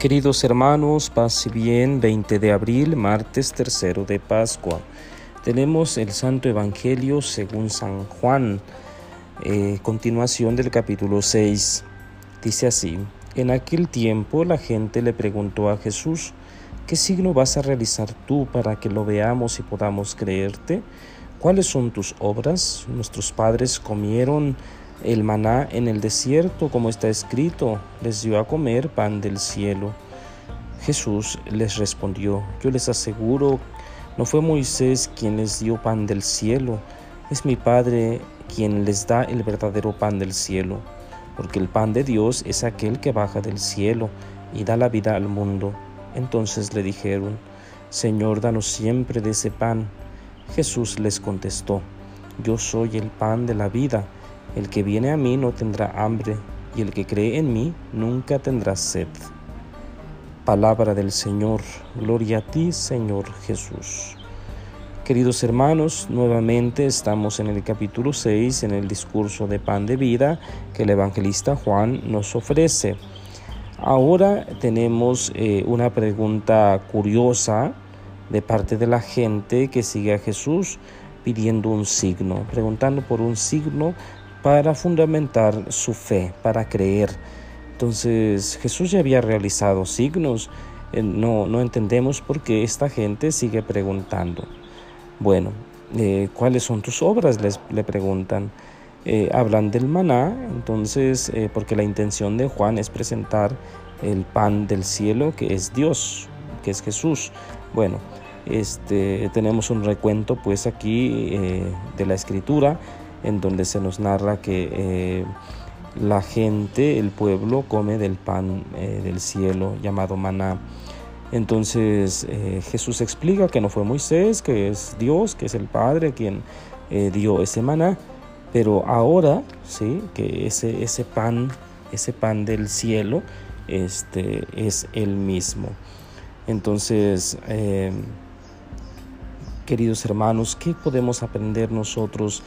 Queridos hermanos, paz y bien, 20 de abril, martes tercero de Pascua. Tenemos el Santo Evangelio según San Juan, eh, continuación del capítulo 6. Dice así, en aquel tiempo la gente le preguntó a Jesús, ¿qué signo vas a realizar tú para que lo veamos y podamos creerte? ¿Cuáles son tus obras? Nuestros padres comieron el maná en el desierto, como está escrito, les dio a comer pan del cielo. Jesús les respondió, yo les aseguro, no fue Moisés quien les dio pan del cielo, es mi Padre quien les da el verdadero pan del cielo, porque el pan de Dios es aquel que baja del cielo y da la vida al mundo. Entonces le dijeron, Señor, danos siempre de ese pan. Jesús les contestó, yo soy el pan de la vida. El que viene a mí no tendrá hambre, y el que cree en mí nunca tendrá sed. Palabra del Señor, gloria a ti, Señor Jesús. Queridos hermanos, nuevamente estamos en el capítulo 6, en el discurso de pan de vida que el evangelista Juan nos ofrece. Ahora tenemos eh, una pregunta curiosa de parte de la gente que sigue a Jesús pidiendo un signo, preguntando por un signo para fundamentar su fe, para creer. Entonces Jesús ya había realizado signos, eh, no, no entendemos por qué esta gente sigue preguntando. Bueno, eh, ¿cuáles son tus obras? Les, le preguntan. Eh, hablan del maná, entonces, porque la intención de Juan es presentar el pan del cielo, que es Dios, que es Jesús. Bueno, este, tenemos un recuento pues aquí de la escritura en donde se nos narra que eh, la gente, el pueblo, come del pan eh, del cielo llamado maná. Entonces eh, Jesús explica que no fue Moisés, que es Dios, que es el Padre quien dio ese maná, pero ahora, sí, que ese, ese pan, ese pan del cielo, este, es el mismo. Entonces, queridos hermanos, ¿qué podemos aprender nosotros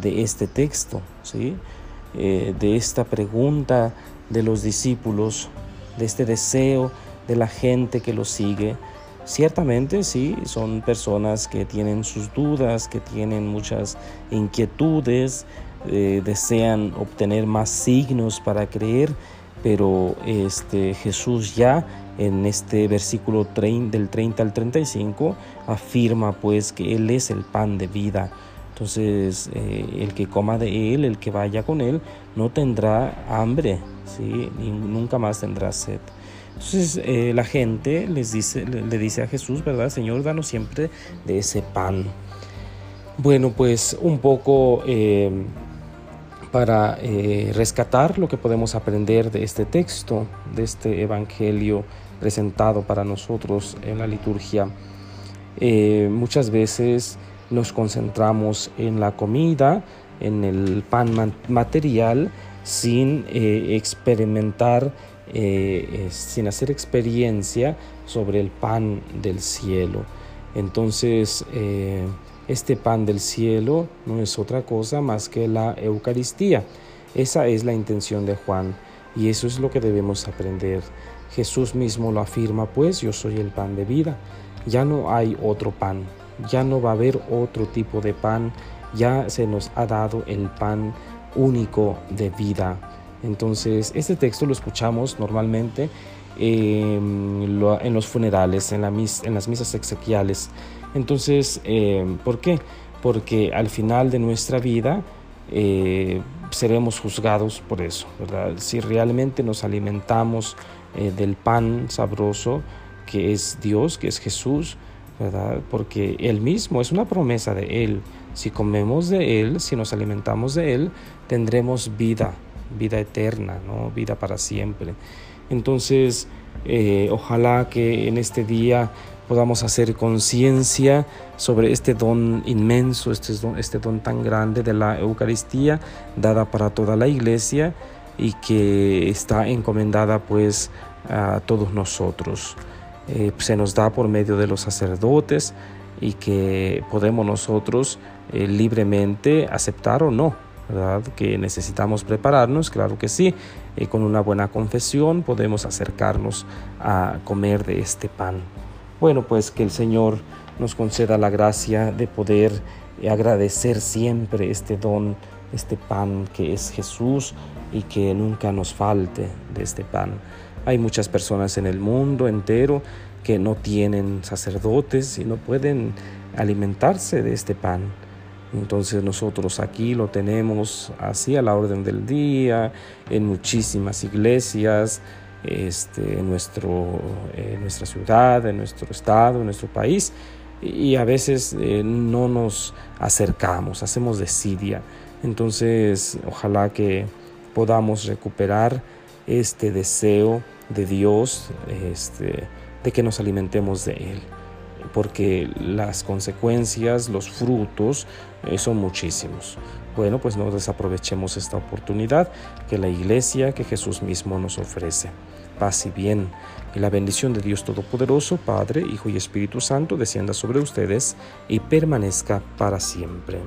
de este texto, ¿sí? Eh, de esta pregunta de los discípulos, de este deseo de la gente que lo sigue. Ciertamente sí, son personas que tienen sus dudas, que tienen muchas inquietudes, eh, desean obtener más signos para creer, pero este, Jesús ya en este versículo del 30 al 35 afirma pues que Él es el pan de vida entonces, eh, el que coma de él, el que vaya con él, no tendrá hambre, ¿sí? Nunca más tendrá sed. Entonces, eh, la gente les dice, le, dice a Jesús, ¿verdad? Señor, danos siempre de ese pan. Bueno, pues un poco eh, para rescatar lo que podemos aprender de este texto, de este evangelio presentado para nosotros en la liturgia. muchas veces nos concentramos en la comida, en el pan material, sin eh, experimentar, eh, sin hacer experiencia sobre el pan del cielo. Entonces, eh, este pan del cielo no es otra cosa más que la Eucaristía. Esa es la intención de Juan y eso es lo que debemos aprender. Jesús mismo lo afirma, pues yo soy el pan de vida. Ya no hay otro pan, ya no va a haber otro tipo de pan, ya se nos ha dado el pan único de vida. Entonces, este texto lo escuchamos normalmente em, en los funerales, en, las misas exequiales. Entonces, em, ¿por qué? Porque al final de nuestra vida eh, seremos juzgados por eso, ¿verdad? Si realmente nos alimentamos eh, del pan sabroso que es Dios, que es Jesús, ¿verdad? Porque Él mismo es una promesa de Él. Si comemos de Él, si nos alimentamos de Él, tendremos vida, vida eterna, ¿no? Vida para siempre. Entonces, eh, ojalá que en este día podamos hacer conciencia sobre este don inmenso, este don, este don tan grande de la Eucaristía, dada para toda la iglesia y que está encomendada pues a todos nosotros. Eh, se nos da por medio de los sacerdotes y que podemos nosotros eh, libremente aceptar o no, ¿verdad? Que necesitamos prepararnos, claro que sí. Eh, con una buena confesión podemos acercarnos a comer de este pan. Bueno, pues que el Señor nos conceda la gracia de poder agradecer siempre este don, este pan que es Jesús y que nunca nos falte de este pan. Hay muchas personas en el mundo entero que no tienen sacerdotes y no pueden alimentarse de este pan. Entonces nosotros aquí lo tenemos así a la orden del día, en muchísimas iglesias, este, en, nuestro, en nuestra ciudad, en nuestro estado, en nuestro país, y a veces eh, no nos acercamos, hacemos desidia. Entonces ojalá que podamos recuperar este deseo de Dios, este, de que nos alimentemos de Él porque las consecuencias, los frutos eh, son muchísimos. Bueno, pues no desaprovechemos esta oportunidad que la iglesia, que Jesús mismo nos ofrece. Paz y bien, y la bendición de Dios Todopoderoso, Padre, Hijo y Espíritu Santo, descienda sobre ustedes y permanezca para siempre.